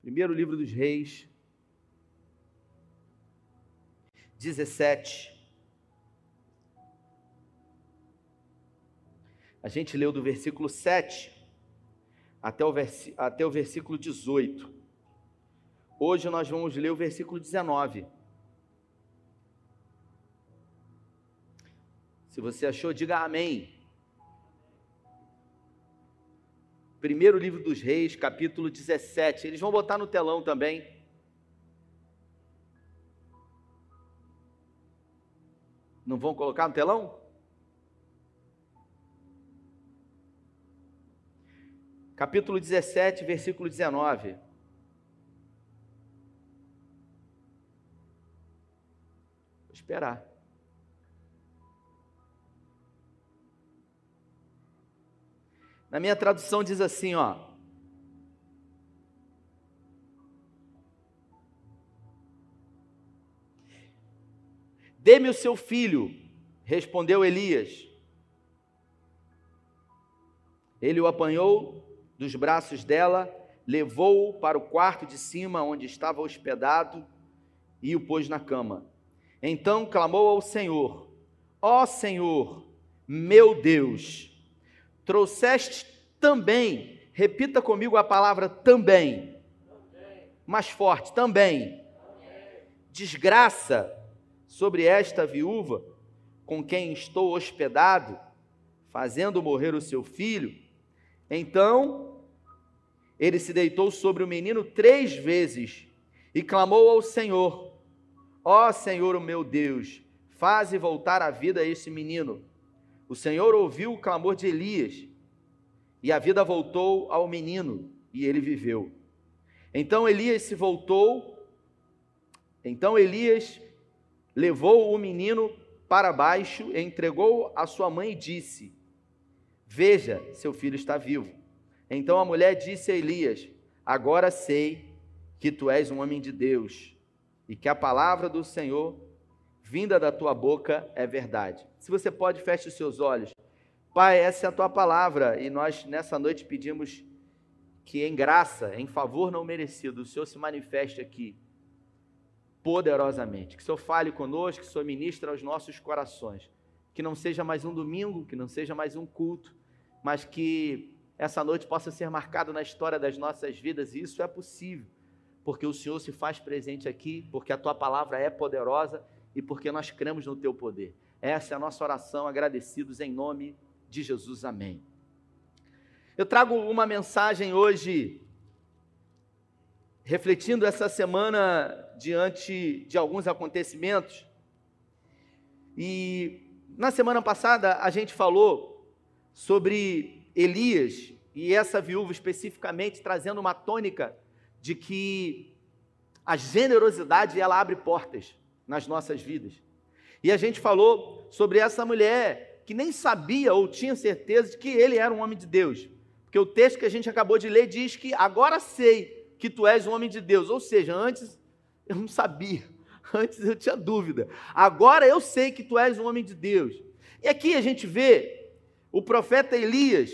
Primeiro livro dos Reis, 17. A gente leu do versículo 7 até o, vers... até o versículo 18. Hoje nós vamos ler o versículo 19. Se você achou, diga amém. Primeiro livro dos Reis, capítulo 17. Eles vão botar no telão também. Não vão colocar no telão? Capítulo 17, versículo 19. Vou esperar. Na minha tradução diz assim, ó. Dê-me o seu filho, respondeu Elias. Ele o apanhou dos braços dela, levou-o para o quarto de cima onde estava hospedado e o pôs na cama. Então clamou ao Senhor: Ó Senhor, meu Deus, trouxeste também, repita comigo a palavra também, mais forte, também, desgraça sobre esta viúva com quem estou hospedado, fazendo morrer o seu filho. Então ele se deitou sobre o menino três vezes e clamou ao Senhor: Ó Senhor, o meu Deus, faze voltar a vida a esse menino. O Senhor ouviu o clamor de Elias, e a vida voltou ao menino, e ele viveu. Então Elias se voltou, então Elias levou o menino para baixo, entregou a sua mãe e disse: Veja, seu filho está vivo. Então a mulher disse a Elias: Agora sei que tu és um homem de Deus e que a palavra do Senhor vinda da tua boca é verdade. Se você pode, feche os seus olhos. Pai, essa é a tua palavra e nós nessa noite pedimos que em graça, em favor não merecido, o Senhor se manifeste aqui poderosamente. Que o Senhor fale conosco, que o Senhor ministre aos nossos corações. Que não seja mais um domingo, que não seja mais um culto, mas que essa noite possa ser marcada na história das nossas vidas, e isso é possível, porque o Senhor se faz presente aqui, porque a tua palavra é poderosa e porque nós cremos no teu poder. Essa é a nossa oração, agradecidos em nome de Jesus. Amém. Eu trago uma mensagem hoje, refletindo essa semana diante de alguns acontecimentos. E na semana passada a gente falou sobre Elias e essa viúva especificamente trazendo uma tônica de que a generosidade ela abre portas nas nossas vidas. E a gente falou sobre essa mulher que nem sabia ou tinha certeza de que ele era um homem de Deus. Porque o texto que a gente acabou de ler diz que agora sei que tu és um homem de Deus. Ou seja, antes eu não sabia, antes eu tinha dúvida. Agora eu sei que tu és um homem de Deus. E aqui a gente vê o profeta Elias,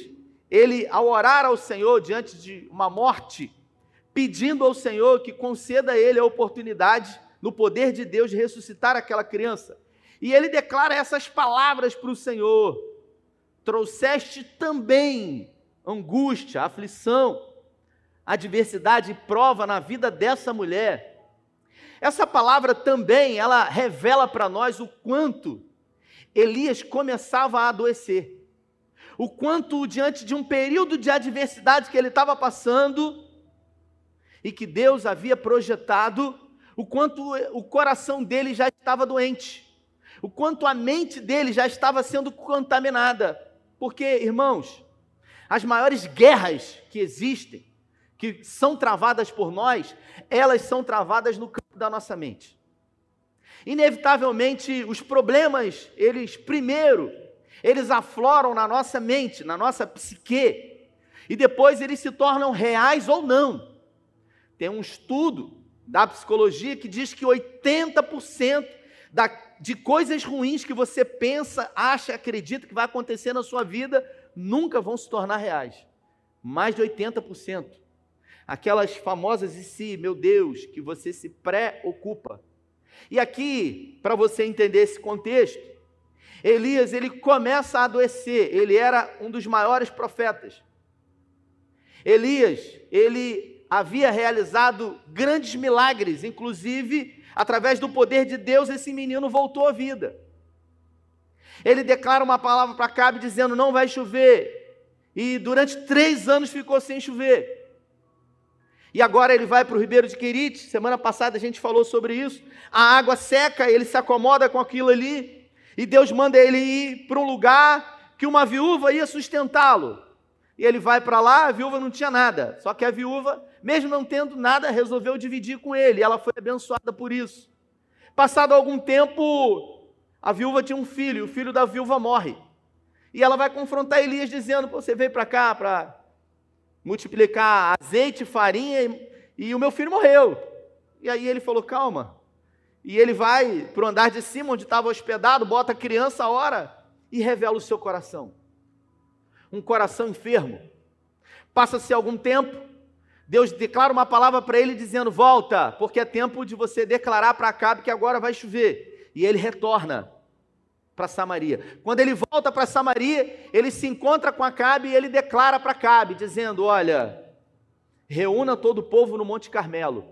ele ao orar ao Senhor diante de uma morte, pedindo ao Senhor que conceda a ele a oportunidade no poder de Deus de ressuscitar aquela criança. E ele declara essas palavras para o Senhor: Trouxeste também angústia, aflição, adversidade e prova na vida dessa mulher. Essa palavra também, ela revela para nós o quanto Elias começava a adoecer. O quanto diante de um período de adversidade que ele estava passando e que Deus havia projetado, o quanto o coração dele já estava doente, o quanto a mente dele já estava sendo contaminada. Porque, irmãos, as maiores guerras que existem, que são travadas por nós, elas são travadas no campo da nossa mente. Inevitavelmente, os problemas, eles primeiro, eles afloram na nossa mente, na nossa psique, e depois eles se tornam reais ou não. Tem um estudo da psicologia que diz que 80% da, de coisas ruins que você pensa, acha, acredita que vai acontecer na sua vida nunca vão se tornar reais. Mais de 80%. aquelas famosas e se, meu Deus, que você se preocupa. E aqui, para você entender esse contexto, Elias ele começa a adoecer, ele era um dos maiores profetas. Elias, ele havia realizado grandes milagres, inclusive através do poder de Deus esse menino voltou à vida. Ele declara uma palavra para Cabe dizendo: Não vai chover. E durante três anos ficou sem chover. E agora ele vai para o Ribeiro de Querite. Semana passada a gente falou sobre isso. A água seca, ele se acomoda com aquilo ali. E Deus manda ele ir para um lugar que uma viúva ia sustentá-lo. E ele vai para lá, a viúva não tinha nada. Só que a viúva, mesmo não tendo nada, resolveu dividir com ele. Ela foi abençoada por isso. Passado algum tempo, a viúva tinha um filho, o filho da viúva morre. E ela vai confrontar Elias dizendo: Você veio para cá para multiplicar azeite, farinha e, e o meu filho morreu. E aí ele falou: Calma. E ele vai para o andar de cima, onde estava hospedado, bota a criança a hora e revela o seu coração. Um coração enfermo. Passa-se algum tempo, Deus declara uma palavra para ele dizendo: Volta, porque é tempo de você declarar para Acabe que agora vai chover. E ele retorna para Samaria. Quando ele volta para Samaria, ele se encontra com Acabe e ele declara para Acabe, dizendo: Olha, reúna todo o povo no Monte Carmelo.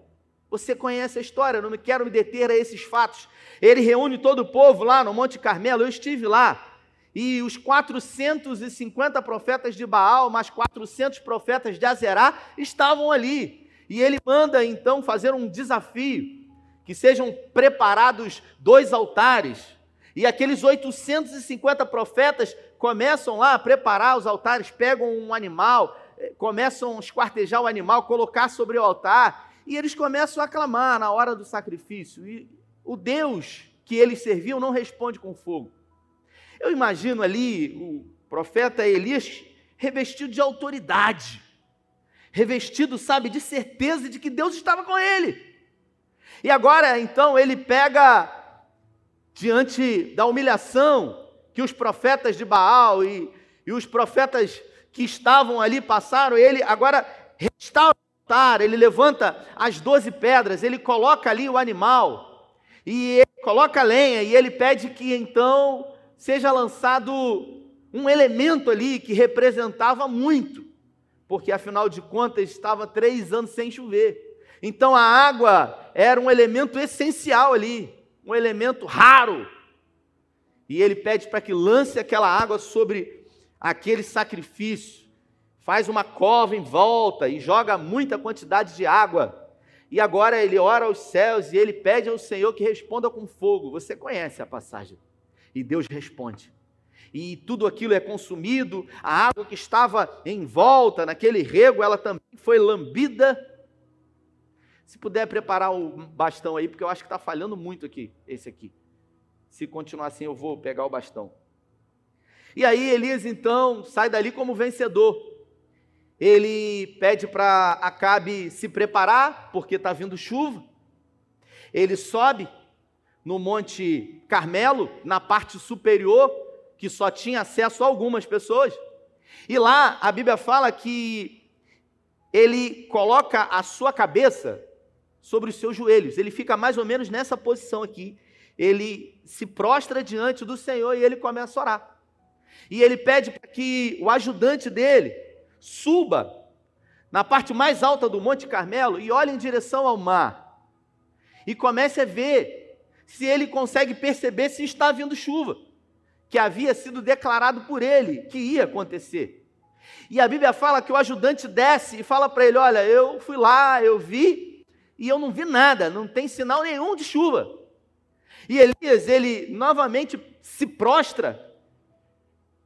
Você conhece a história, não me quero me deter a esses fatos. Ele reúne todo o povo lá no Monte Carmelo, eu estive lá. E os 450 profetas de Baal, mais 400 profetas de Azerá, estavam ali. E ele manda então fazer um desafio: que sejam preparados dois altares e aqueles 850 profetas começam lá a preparar os altares, pegam um animal, eh, começam a esquartejar o animal, colocar sobre o altar, e eles começam a clamar na hora do sacrifício. E o Deus que eles serviam não responde com fogo. Eu imagino ali o profeta Elias revestido de autoridade, revestido, sabe, de certeza de que Deus estava com ele. E agora, então, ele pega diante da humilhação que os profetas de Baal e, e os profetas que estavam ali passaram, ele agora restaura o altar, ele levanta as doze pedras, ele coloca ali o animal, e ele coloca a lenha, e ele pede que então seja lançado um elemento ali que representava muito, porque afinal de contas estava três anos sem chover. Então a água era um elemento essencial ali um elemento raro. E ele pede para que lance aquela água sobre aquele sacrifício. Faz uma cova em volta e joga muita quantidade de água. E agora ele ora aos céus e ele pede ao Senhor que responda com fogo. Você conhece a passagem. E Deus responde. E tudo aquilo é consumido, a água que estava em volta naquele rego, ela também foi lambida se puder preparar o bastão aí, porque eu acho que está falhando muito aqui, esse aqui. Se continuar assim, eu vou pegar o bastão. E aí Elias então sai dali como vencedor. Ele pede para Acabe se preparar, porque está vindo chuva. Ele sobe no Monte Carmelo, na parte superior, que só tinha acesso a algumas pessoas. E lá a Bíblia fala que ele coloca a sua cabeça sobre os seus joelhos. Ele fica mais ou menos nessa posição aqui. Ele se prostra diante do Senhor e ele começa a orar. E ele pede para que o ajudante dele suba na parte mais alta do Monte Carmelo e olhe em direção ao mar. E comece a ver se ele consegue perceber se está vindo chuva, que havia sido declarado por ele que ia acontecer. E a Bíblia fala que o ajudante desce e fala para ele: Olha, eu fui lá, eu vi, e eu não vi nada, não tem sinal nenhum de chuva. E Elias, ele novamente se prostra,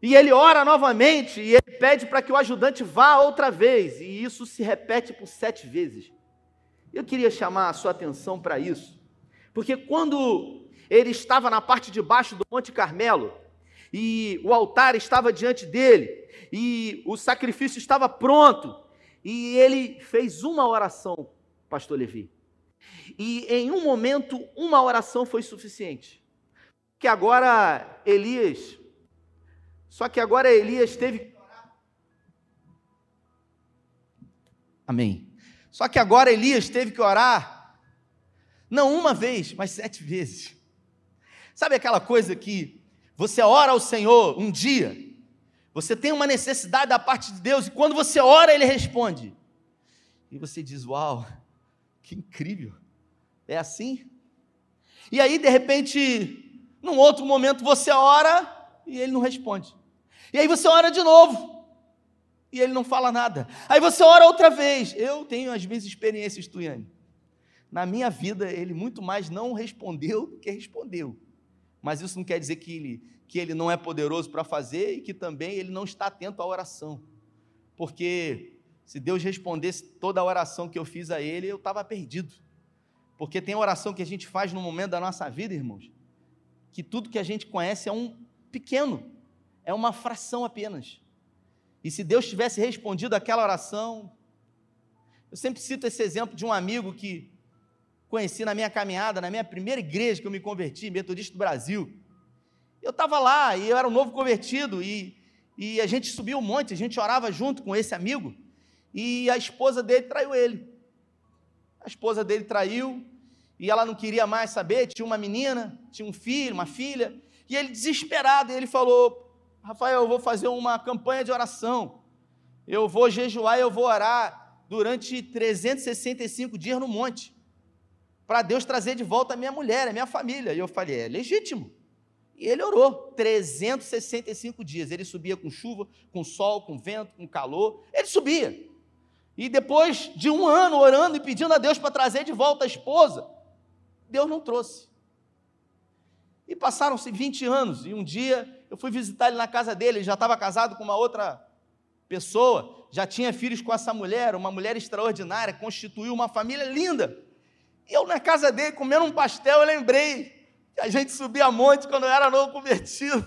e ele ora novamente, e ele pede para que o ajudante vá outra vez, e isso se repete por sete vezes. Eu queria chamar a sua atenção para isso, porque quando ele estava na parte de baixo do Monte Carmelo, e o altar estava diante dele, e o sacrifício estava pronto, e ele fez uma oração pastor Levi. E em um momento, uma oração foi suficiente. Que agora Elias, só que agora Elias teve. Amém. Só que agora Elias teve que orar, não uma vez, mas sete vezes. Sabe aquela coisa que você ora ao Senhor um dia, você tem uma necessidade da parte de Deus, e quando você ora, Ele responde. E você diz: Uau, que incrível, é assim? E aí, de repente, num outro momento, você ora e Ele não responde. E aí você ora de novo e ele não fala nada. Aí você ora outra vez. Eu tenho as minhas experiências, Tuiane. Na minha vida, ele muito mais não respondeu do que respondeu. Mas isso não quer dizer que ele, que ele não é poderoso para fazer e que também ele não está atento à oração. Porque se Deus respondesse toda a oração que eu fiz a ele, eu estava perdido. Porque tem oração que a gente faz no momento da nossa vida, irmãos, que tudo que a gente conhece é um pequeno, é uma fração apenas. E se Deus tivesse respondido aquela oração, eu sempre cito esse exemplo de um amigo que conheci na minha caminhada, na minha primeira igreja que eu me converti, Metodista do Brasil. Eu estava lá e eu era um novo convertido e, e a gente subiu um monte, a gente orava junto com esse amigo e a esposa dele traiu ele. A esposa dele traiu e ela não queria mais saber, tinha uma menina, tinha um filho, uma filha, e ele desesperado, ele falou: Rafael, eu vou fazer uma campanha de oração. Eu vou jejuar, eu vou orar durante 365 dias no monte. Para Deus trazer de volta a minha mulher, a minha família. E eu falei, é legítimo. E ele orou 365 dias. Ele subia com chuva, com sol, com vento, com calor. Ele subia. E depois de um ano orando e pedindo a Deus para trazer de volta a esposa, Deus não trouxe. E passaram-se 20 anos, e um dia eu fui visitar ele na casa dele, ele já estava casado com uma outra pessoa, já tinha filhos com essa mulher, uma mulher extraordinária, constituiu uma família linda. E eu na casa dele, comendo um pastel, eu lembrei que a gente subia monte quando eu era novo convertido.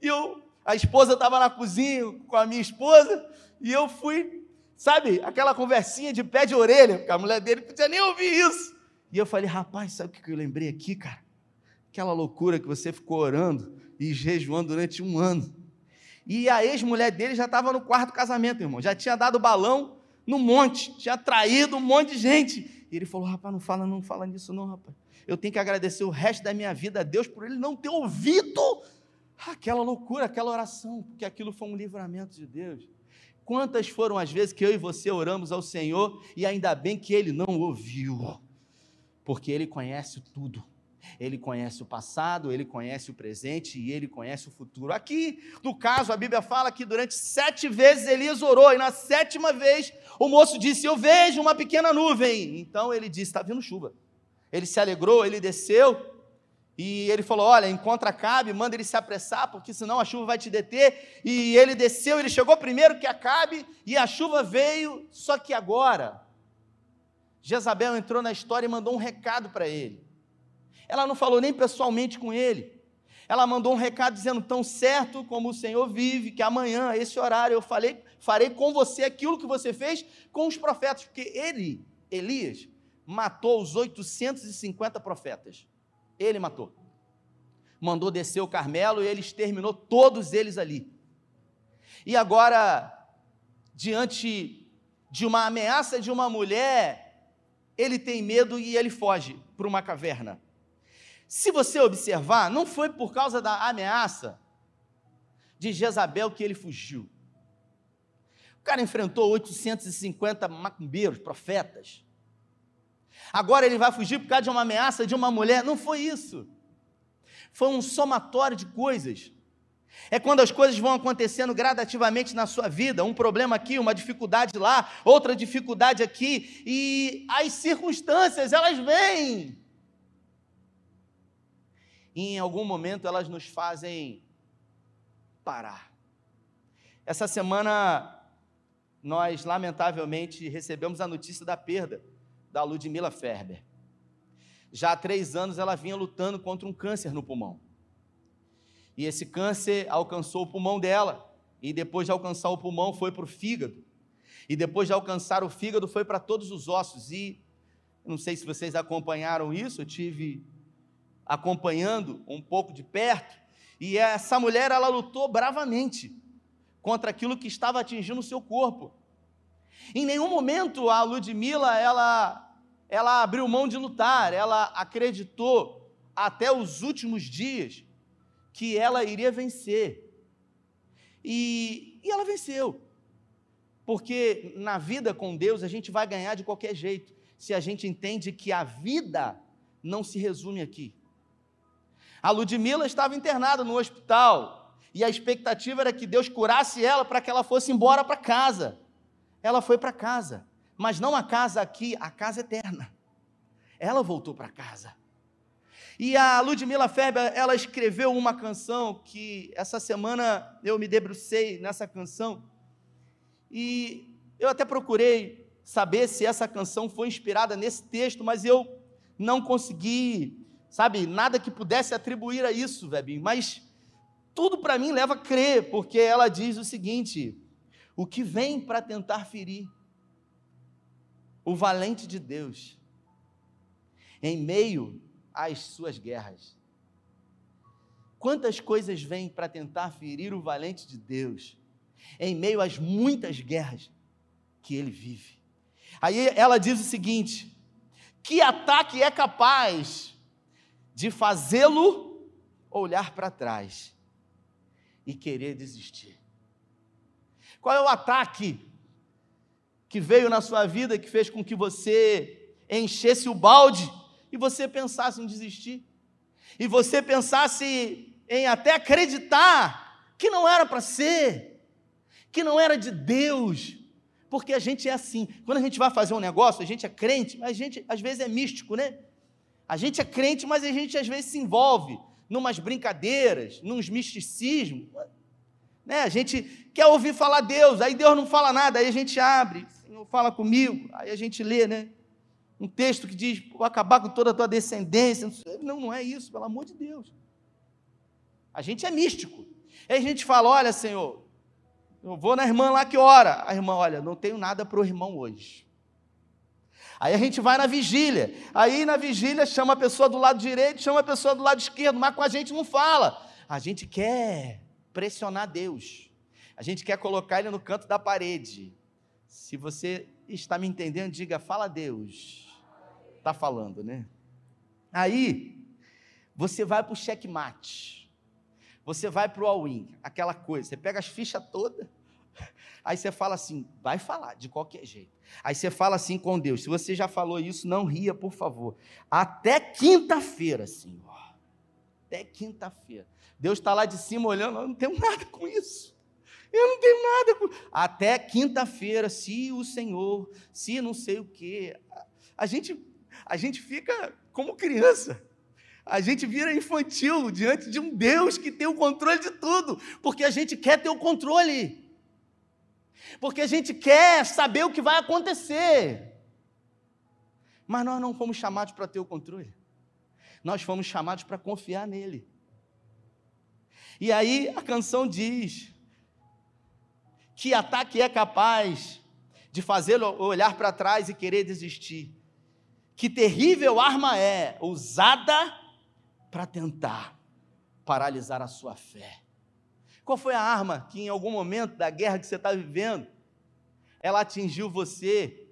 E eu, a esposa estava na cozinha com a minha esposa, e eu fui, sabe, aquela conversinha de pé de orelha, porque a mulher dele não podia nem ouvir isso. E eu falei, rapaz, sabe o que eu lembrei aqui, cara? Aquela loucura que você ficou orando e jejuando durante um ano. E a ex-mulher dele já estava no quarto casamento, irmão. Já tinha dado balão no monte, tinha traído um monte de gente. E ele falou: rapaz, não fala, não fala nisso, não, rapaz. Eu tenho que agradecer o resto da minha vida a Deus por ele não ter ouvido aquela loucura, aquela oração, porque aquilo foi um livramento de Deus. Quantas foram as vezes que eu e você oramos ao Senhor e ainda bem que ele não ouviu, porque ele conhece tudo. Ele conhece o passado, ele conhece o presente e ele conhece o futuro. Aqui, no caso, a Bíblia fala que durante sete vezes Elias orou, e na sétima vez o moço disse: Eu vejo uma pequena nuvem. Então ele disse: Está vindo chuva. Ele se alegrou, ele desceu e ele falou: Olha, encontra Acabe, manda ele se apressar, porque senão a chuva vai te deter. E ele desceu, ele chegou primeiro que Acabe e a chuva veio, só que agora. Jezabel entrou na história e mandou um recado para ele. Ela não falou nem pessoalmente com ele. Ela mandou um recado dizendo: tão certo como o Senhor vive, que amanhã, a esse horário, eu falei, farei com você aquilo que você fez com os profetas, porque ele, Elias, matou os 850 profetas. Ele matou. Mandou descer o Carmelo e ele exterminou todos eles ali. E agora, diante de uma ameaça de uma mulher, ele tem medo e ele foge para uma caverna. Se você observar, não foi por causa da ameaça de Jezabel que ele fugiu. O cara enfrentou 850 macumbeiros, profetas. Agora ele vai fugir por causa de uma ameaça de uma mulher. Não foi isso. Foi um somatório de coisas. É quando as coisas vão acontecendo gradativamente na sua vida, um problema aqui, uma dificuldade lá, outra dificuldade aqui, e as circunstâncias, elas vêm e em algum momento elas nos fazem parar. Essa semana, nós lamentavelmente recebemos a notícia da perda da Ludmila Ferber. Já há três anos ela vinha lutando contra um câncer no pulmão. E esse câncer alcançou o pulmão dela. E depois de alcançar o pulmão, foi para o fígado. E depois de alcançar o fígado, foi para todos os ossos. E não sei se vocês acompanharam isso, eu tive acompanhando um pouco de perto, e essa mulher ela lutou bravamente contra aquilo que estava atingindo o seu corpo. Em nenhum momento a Ludmilla ela ela abriu mão de lutar, ela acreditou até os últimos dias que ela iria vencer. E, e ela venceu. Porque na vida com Deus a gente vai ganhar de qualquer jeito, se a gente entende que a vida não se resume aqui. A Ludmilla estava internada no hospital e a expectativa era que Deus curasse ela para que ela fosse embora para casa. Ela foi para casa mas não a casa aqui, a casa eterna. Ela voltou para casa. E a Ludmila Ferber, ela escreveu uma canção que essa semana eu me debrucei nessa canção. E eu até procurei saber se essa canção foi inspirada nesse texto, mas eu não consegui, sabe, nada que pudesse atribuir a isso, Webinho. Mas tudo para mim leva a crer, porque ela diz o seguinte: o que vem para tentar ferir o valente de Deus, em meio às suas guerras. Quantas coisas vêm para tentar ferir o valente de Deus, em meio às muitas guerras que ele vive. Aí ela diz o seguinte: que ataque é capaz de fazê-lo olhar para trás e querer desistir? Qual é o ataque que veio na sua vida que fez com que você enchesse o balde e você pensasse em desistir. E você pensasse em até acreditar que não era para ser, que não era de Deus. Porque a gente é assim. Quando a gente vai fazer um negócio, a gente é crente, mas a gente às vezes é místico, né? A gente é crente, mas a gente às vezes se envolve numas brincadeiras, nos misticismos. Né? A gente quer ouvir falar Deus, aí Deus não fala nada, aí a gente abre. Senhor, fala comigo. Aí a gente lê, né? Um texto que diz: vou acabar com toda a tua descendência. Não, não é isso, pelo amor de Deus. A gente é místico. Aí a gente fala: olha, Senhor, eu vou na irmã lá que ora. A irmã, olha, não tenho nada para o irmão hoje. Aí a gente vai na vigília. Aí na vigília chama a pessoa do lado direito, chama a pessoa do lado esquerdo, mas com a gente não fala. A gente quer pressionar Deus. A gente quer colocar ele no canto da parede. Se você está me entendendo, diga: fala Deus. Está falando, né? Aí, você vai para o checkmate. Você vai para o all-in, aquela coisa. Você pega as fichas todas. Aí você fala assim, vai falar, de qualquer jeito. Aí você fala assim com Deus. Se você já falou isso, não ria, por favor. Até quinta-feira, Senhor. Até quinta-feira. Deus está lá de cima olhando, eu não tenho nada com isso. Eu não tenho nada. Até quinta-feira, se o Senhor, se não sei o quê. A gente, a gente fica como criança. A gente vira infantil diante de um Deus que tem o controle de tudo, porque a gente quer ter o controle. Porque a gente quer saber o que vai acontecer. Mas nós não fomos chamados para ter o controle. Nós fomos chamados para confiar nele. E aí a canção diz: que ataque é capaz de fazê-lo olhar para trás e querer desistir? Que terrível arma é usada para tentar paralisar a sua fé? Qual foi a arma que em algum momento da guerra que você está vivendo, ela atingiu você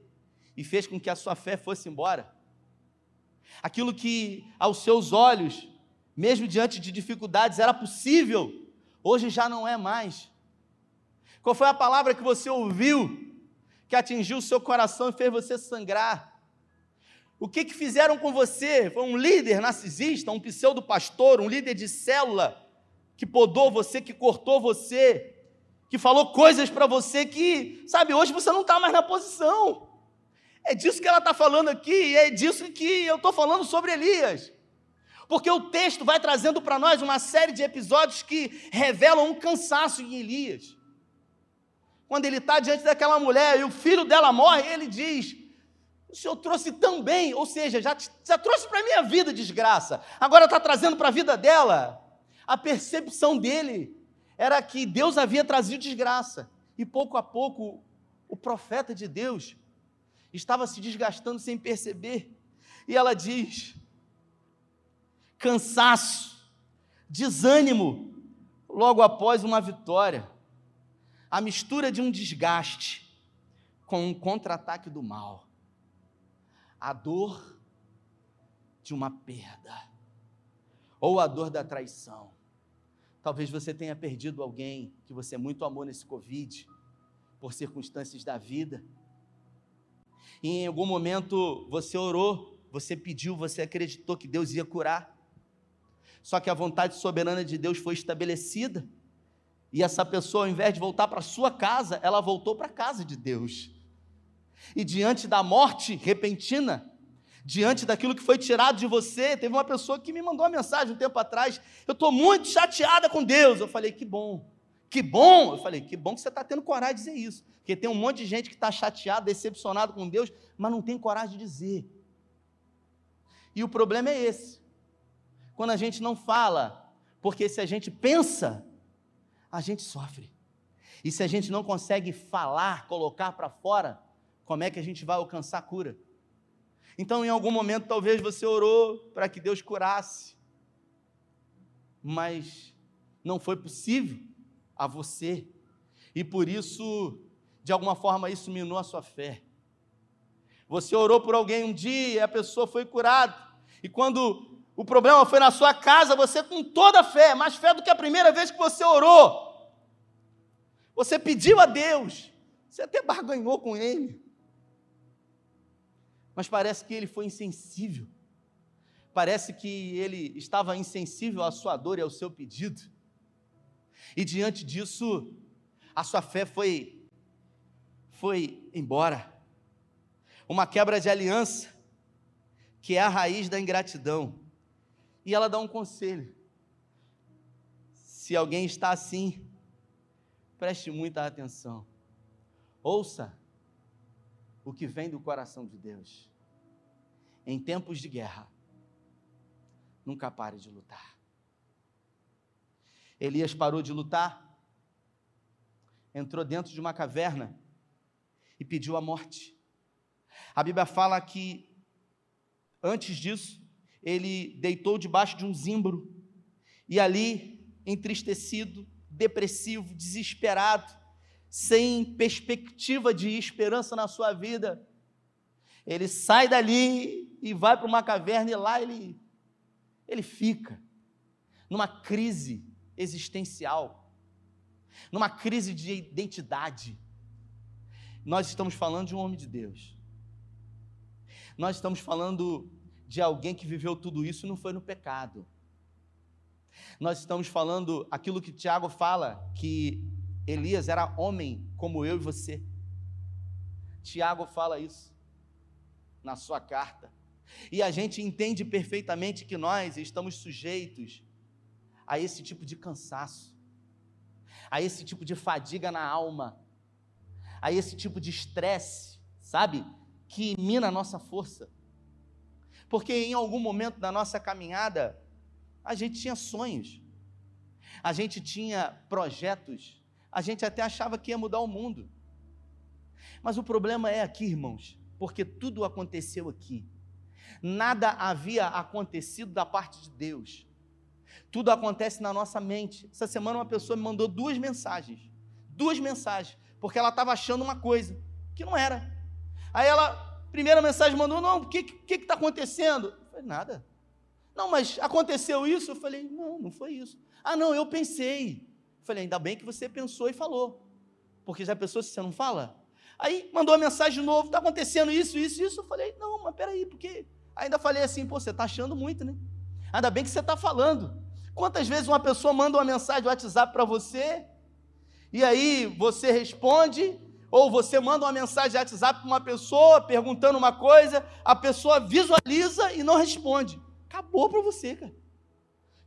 e fez com que a sua fé fosse embora? Aquilo que aos seus olhos, mesmo diante de dificuldades, era possível, hoje já não é mais. Qual foi a palavra que você ouviu que atingiu o seu coração e fez você sangrar? O que, que fizeram com você? Foi um líder narcisista, um pseudo-pastor, um líder de célula que podou você, que cortou você, que falou coisas para você que, sabe, hoje você não está mais na posição. É disso que ela está falando aqui, e é disso que eu estou falando sobre Elias. Porque o texto vai trazendo para nós uma série de episódios que revelam um cansaço em Elias quando ele está diante daquela mulher e o filho dela morre, ele diz: O senhor trouxe também, ou seja, já, já trouxe para a minha vida desgraça, agora está trazendo para a vida dela. A percepção dele era que Deus havia trazido desgraça, e pouco a pouco o profeta de Deus estava se desgastando sem perceber, e ela diz: cansaço, desânimo, logo após uma vitória a mistura de um desgaste com um contra-ataque do mal. A dor de uma perda, ou a dor da traição. Talvez você tenha perdido alguém que você muito amou nesse Covid, por circunstâncias da vida. E em algum momento você orou, você pediu, você acreditou que Deus ia curar. Só que a vontade soberana de Deus foi estabelecida. E essa pessoa, ao invés de voltar para sua casa, ela voltou para a casa de Deus. E diante da morte repentina, diante daquilo que foi tirado de você, teve uma pessoa que me mandou uma mensagem um tempo atrás. Eu estou muito chateada com Deus. Eu falei, que bom. Que bom! Eu falei, que bom que você está tendo coragem de dizer isso. Porque tem um monte de gente que está chateado, decepcionado com Deus, mas não tem coragem de dizer. E o problema é esse. Quando a gente não fala, porque se a gente pensa, a gente sofre. E se a gente não consegue falar, colocar para fora, como é que a gente vai alcançar a cura? Então, em algum momento, talvez você orou para que Deus curasse, mas não foi possível a você, e por isso, de alguma forma, isso minou a sua fé. Você orou por alguém um dia, e a pessoa foi curada, e quando o problema foi na sua casa, você com toda a fé, mais fé do que a primeira vez que você orou, você pediu a Deus, você até barganhou com Ele, mas parece que ele foi insensível. Parece que ele estava insensível à sua dor e ao seu pedido. E diante disso, a sua fé foi foi embora. Uma quebra de aliança, que é a raiz da ingratidão. E ela dá um conselho. Se alguém está assim, preste muita atenção. Ouça o que vem do coração de Deus. Em tempos de guerra, nunca pare de lutar. Elias parou de lutar, entrou dentro de uma caverna e pediu a morte. A Bíblia fala que, antes disso, ele deitou debaixo de um zimbro e ali, entristecido, depressivo, desesperado, sem perspectiva de esperança na sua vida, ele sai dali e vai para uma caverna e lá ele, ele fica numa crise existencial, numa crise de identidade. Nós estamos falando de um homem de Deus. Nós estamos falando de alguém que viveu tudo isso e não foi no pecado. Nós estamos falando aquilo que Tiago fala, que Elias era homem como eu e você. Tiago fala isso na sua carta. E a gente entende perfeitamente que nós estamos sujeitos a esse tipo de cansaço, a esse tipo de fadiga na alma, a esse tipo de estresse, sabe? Que mina a nossa força. Porque em algum momento da nossa caminhada, a gente tinha sonhos, a gente tinha projetos, a gente até achava que ia mudar o mundo. Mas o problema é aqui, irmãos, porque tudo aconteceu aqui. Nada havia acontecido da parte de Deus. Tudo acontece na nossa mente. Essa semana uma pessoa me mandou duas mensagens. Duas mensagens, porque ela estava achando uma coisa que não era. Aí ela, primeira mensagem mandou, não, o que está que, que tá acontecendo? Eu falei, nada. Não, mas aconteceu isso? Eu falei, não, não foi isso. Ah, não, eu pensei. Falei, ainda bem que você pensou e falou. Porque já pensou se você não fala? Aí mandou uma mensagem de novo, está acontecendo isso, isso, isso. Eu falei, não, mas peraí, porque. Ainda falei assim, pô, você está achando muito, né? Ainda bem que você está falando. Quantas vezes uma pessoa manda uma mensagem do WhatsApp para você, e aí você responde, ou você manda uma mensagem de WhatsApp para uma pessoa perguntando uma coisa, a pessoa visualiza e não responde. Acabou para você, cara.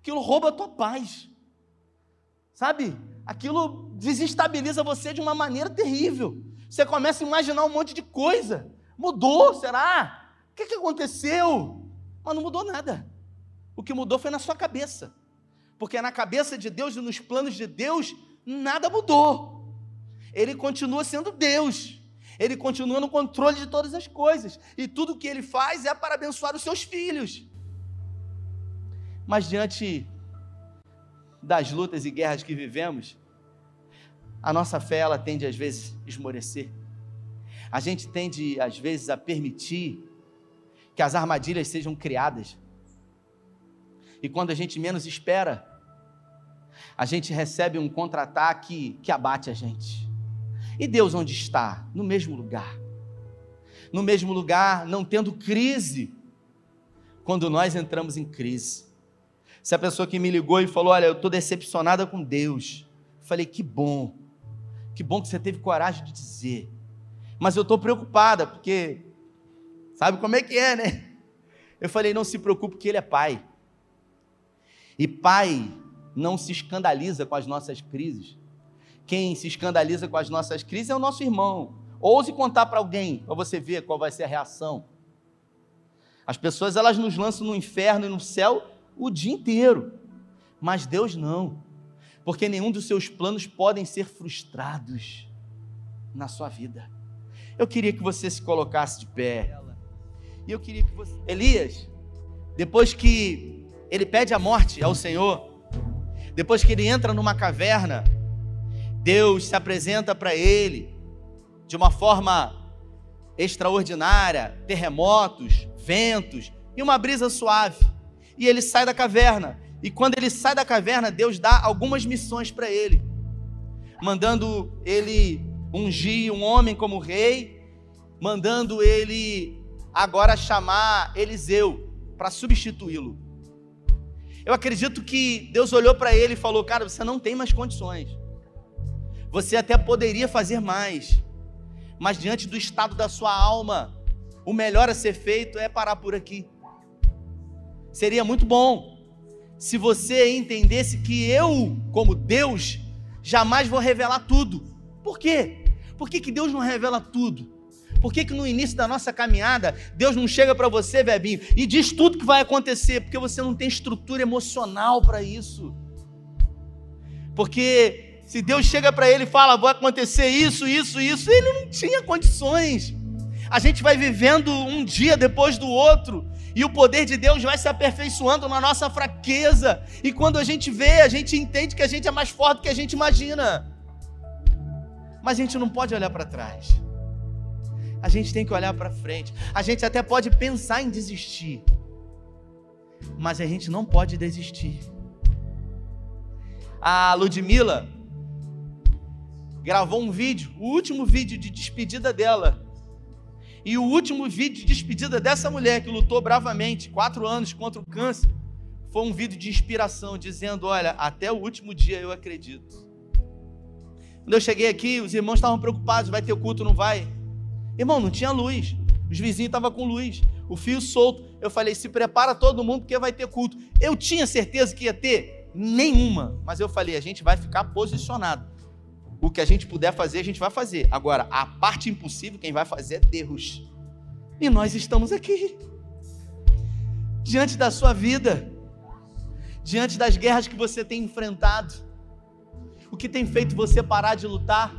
Aquilo rouba a tua paz. Sabe? Aquilo desestabiliza você de uma maneira terrível. Você começa a imaginar um monte de coisa. Mudou, será? O que, que aconteceu? Mas não mudou nada. O que mudou foi na sua cabeça. Porque na cabeça de Deus e nos planos de Deus, nada mudou. Ele continua sendo Deus. Ele continua no controle de todas as coisas. E tudo que ele faz é para abençoar os seus filhos. Mas diante das lutas e guerras que vivemos, a nossa fé ela tende às vezes a esmorecer. A gente tende, às vezes, a permitir que as armadilhas sejam criadas. E quando a gente menos espera, a gente recebe um contra-ataque que abate a gente. E Deus onde está? No mesmo lugar. No mesmo lugar, não tendo crise, quando nós entramos em crise. Se a pessoa que me ligou e falou: Olha, eu estou decepcionada com Deus. Eu falei: Que bom. Que bom que você teve coragem de dizer. Mas eu estou preocupada, porque sabe como é que é, né? Eu falei: Não se preocupe, porque Ele é Pai. E Pai não se escandaliza com as nossas crises. Quem se escandaliza com as nossas crises é o nosso irmão. Ouse contar para alguém, para você ver qual vai ser a reação. As pessoas elas nos lançam no inferno e no céu o dia inteiro. Mas Deus não. Porque nenhum dos seus planos podem ser frustrados na sua vida. Eu queria que você se colocasse de pé. E eu queria que você Elias, depois que ele pede a morte ao Senhor, depois que ele entra numa caverna, Deus se apresenta para ele de uma forma extraordinária, terremotos, ventos e uma brisa suave. E ele sai da caverna. E quando ele sai da caverna, Deus dá algumas missões para ele, mandando ele ungir um homem como rei, mandando ele agora chamar Eliseu para substituí-lo. Eu acredito que Deus olhou para ele e falou: Cara, você não tem mais condições. Você até poderia fazer mais, mas diante do estado da sua alma, o melhor a ser feito é parar por aqui. Seria muito bom se você entendesse que eu, como Deus, jamais vou revelar tudo. Por quê? Por que, que Deus não revela tudo? Por que, que no início da nossa caminhada, Deus não chega para você, Bebinho, e diz tudo que vai acontecer? Porque você não tem estrutura emocional para isso. Porque se Deus chega para ele e fala, vai acontecer isso, isso, isso, ele não tinha condições. A gente vai vivendo um dia depois do outro, e o poder de Deus vai se aperfeiçoando na nossa fraqueza. E quando a gente vê, a gente entende que a gente é mais forte do que a gente imagina. Mas a gente não pode olhar para trás a gente tem que olhar para frente. A gente até pode pensar em desistir, mas a gente não pode desistir. A Ludmilla gravou um vídeo, o último vídeo de despedida dela. E o último vídeo de despedida dessa mulher que lutou bravamente, quatro anos contra o câncer, foi um vídeo de inspiração, dizendo: Olha, até o último dia eu acredito. Quando eu cheguei aqui, os irmãos estavam preocupados: vai ter culto, não vai? Irmão, não tinha luz. Os vizinhos estavam com luz. O fio solto. Eu falei: se prepara todo mundo porque vai ter culto. Eu tinha certeza que ia ter? Nenhuma. Mas eu falei: a gente vai ficar posicionado. Que a gente puder fazer, a gente vai fazer. Agora, a parte impossível, quem vai fazer é Deus. E nós estamos aqui. Diante da sua vida. Diante das guerras que você tem enfrentado. O que tem feito você parar de lutar?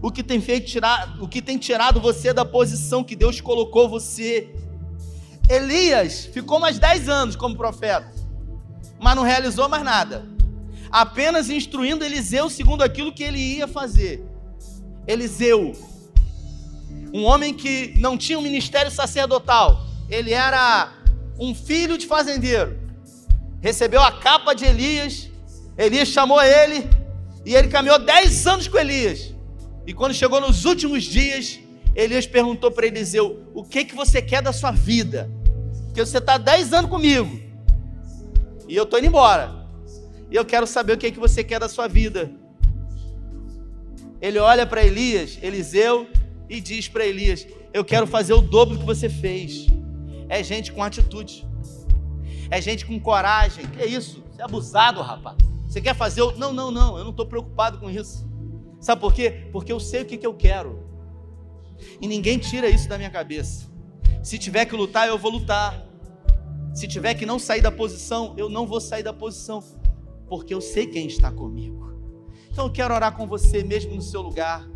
o que tem feito tirar, o que tem tirado você da posição que Deus colocou você. Elias ficou mais 10 anos como profeta, mas não realizou mais nada. Apenas instruindo Eliseu segundo aquilo que ele ia fazer. Eliseu, um homem que não tinha um ministério sacerdotal, ele era um filho de fazendeiro. Recebeu a capa de Elias, Elias chamou ele, e ele caminhou 10 anos com Elias. E quando chegou nos últimos dias, Elias perguntou para Eliseu: O que que você quer da sua vida? Porque você está 10 anos comigo. E eu estou indo embora. E eu quero saber o que que você quer da sua vida. Ele olha para Elias, Eliseu, e diz para Elias: Eu quero fazer o dobro que você fez. É gente com atitude. É gente com coragem. Que é isso? Você é abusado, rapaz. Você quer fazer o. Não, não, não. Eu não estou preocupado com isso. Sabe por quê? Porque eu sei o que, que eu quero. E ninguém tira isso da minha cabeça. Se tiver que lutar, eu vou lutar. Se tiver que não sair da posição, eu não vou sair da posição. Porque eu sei quem está comigo. Então eu quero orar com você mesmo no seu lugar.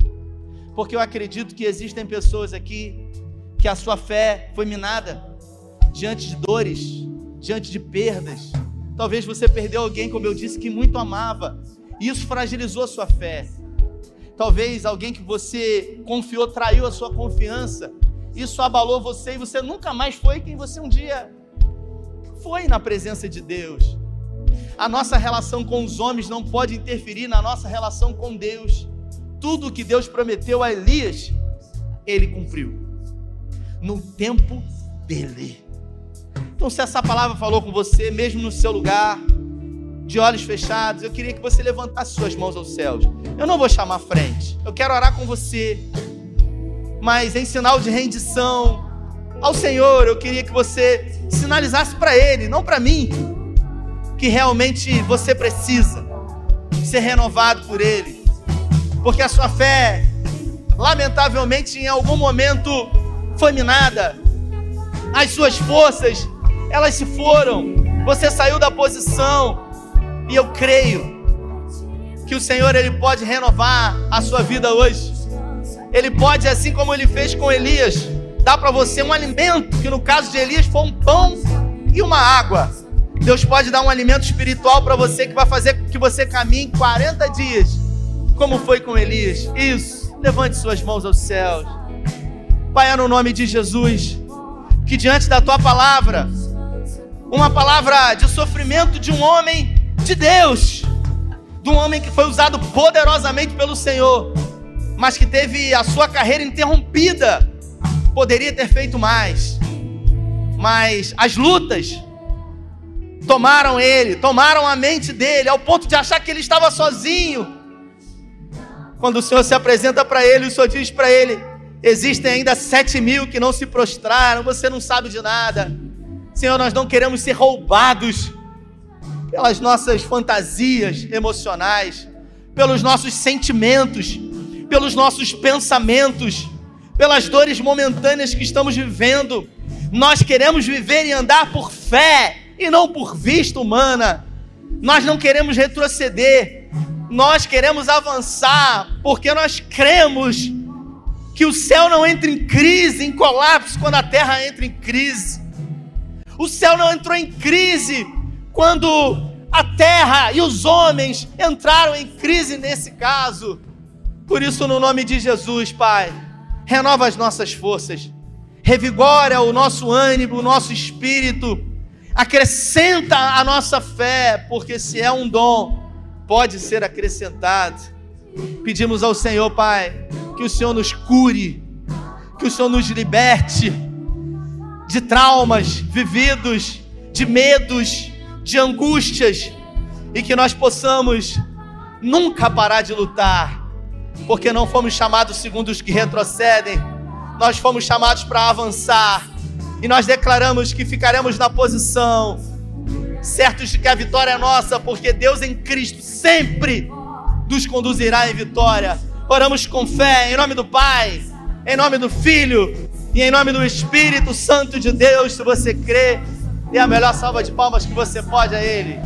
Porque eu acredito que existem pessoas aqui que a sua fé foi minada diante de dores, diante de perdas. Talvez você perdeu alguém, como eu disse, que muito amava. E isso fragilizou a sua fé. Talvez alguém que você confiou traiu a sua confiança. Isso abalou você e você nunca mais foi quem você um dia foi na presença de Deus. A nossa relação com os homens não pode interferir na nossa relação com Deus. Tudo o que Deus prometeu a Elias, ele cumpriu. No tempo dele. Então, se essa palavra falou com você, mesmo no seu lugar, de olhos fechados, eu queria que você levantasse suas mãos aos céus. Eu não vou chamar frente, eu quero orar com você, mas em sinal de rendição ao Senhor, eu queria que você sinalizasse para Ele, não para mim, que realmente você precisa ser renovado por Ele, porque a sua fé, lamentavelmente, em algum momento foi minada, as suas forças, elas se foram, você saiu da posição, e eu creio que o Senhor ele pode renovar a sua vida hoje. Ele pode, assim como ele fez com Elias, dar para você um alimento, que no caso de Elias foi um pão e uma água. Deus pode dar um alimento espiritual para você que vai fazer que você caminhe 40 dias, como foi com Elias. Isso. Levante suas mãos aos céus. Pai, é no nome de Jesus, que diante da tua palavra, uma palavra de sofrimento de um homem de Deus, de um homem que foi usado poderosamente pelo Senhor, mas que teve a sua carreira interrompida. Poderia ter feito mais, mas as lutas tomaram ele, tomaram a mente dele, ao ponto de achar que ele estava sozinho. Quando o Senhor se apresenta para ele, o Senhor diz para ele: Existem ainda sete mil que não se prostraram, você não sabe de nada. Senhor, nós não queremos ser roubados pelas nossas fantasias emocionais, pelos nossos sentimentos, pelos nossos pensamentos, pelas dores momentâneas que estamos vivendo. Nós queremos viver e andar por fé e não por vista humana. Nós não queremos retroceder, nós queremos avançar, porque nós cremos que o céu não entra em crise, em colapso, quando a terra entra em crise. O céu não entrou em crise quando a terra e os homens entraram em crise nesse caso. Por isso, no nome de Jesus, Pai, renova as nossas forças, revigora o nosso ânimo, o nosso espírito, acrescenta a nossa fé, porque se é um dom, pode ser acrescentado. Pedimos ao Senhor, Pai, que o Senhor nos cure, que o Senhor nos liberte de traumas vividos, de medos, de angústias e que nós possamos nunca parar de lutar, porque não fomos chamados segundo os que retrocedem, nós fomos chamados para avançar e nós declaramos que ficaremos na posição, certos de que a vitória é nossa, porque Deus em Cristo sempre nos conduzirá em vitória. Oramos com fé, em nome do Pai, em nome do Filho e em nome do Espírito Santo de Deus. Se você crê, Dê a melhor salva de palmas que você pode a Ele.